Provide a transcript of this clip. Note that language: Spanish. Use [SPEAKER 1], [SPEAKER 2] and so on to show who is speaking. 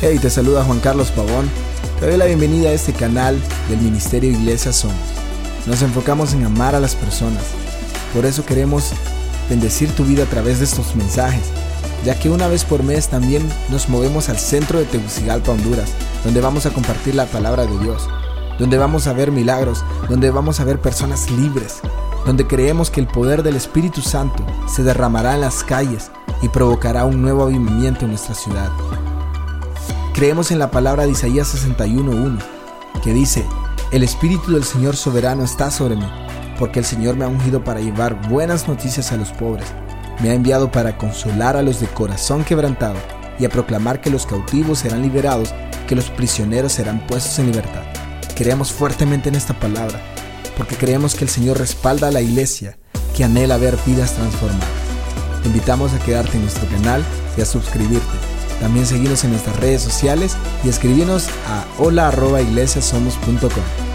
[SPEAKER 1] Hey, te saluda Juan Carlos Pavón. Te doy la bienvenida a este canal del Ministerio Iglesia Somos. Nos enfocamos en amar a las personas. Por eso queremos bendecir tu vida a través de estos mensajes, ya que una vez por mes también nos movemos al centro de Tegucigalpa, Honduras, donde vamos a compartir la palabra de Dios, donde vamos a ver milagros, donde vamos a ver personas libres, donde creemos que el poder del Espíritu Santo se derramará en las calles y provocará un nuevo avivamiento en nuestra ciudad. Creemos en la palabra de Isaías 61.1, que dice, El Espíritu del Señor soberano está sobre mí, porque el Señor me ha ungido para llevar buenas noticias a los pobres, me ha enviado para consolar a los de corazón quebrantado y a proclamar que los cautivos serán liberados, que los prisioneros serán puestos en libertad. Creemos fuertemente en esta palabra, porque creemos que el Señor respalda a la iglesia que anhela ver vidas transformadas. Te invitamos a quedarte en nuestro canal y a suscribirte. También seguimos en nuestras redes sociales y escribirnos a hola.iglesiasomos.com.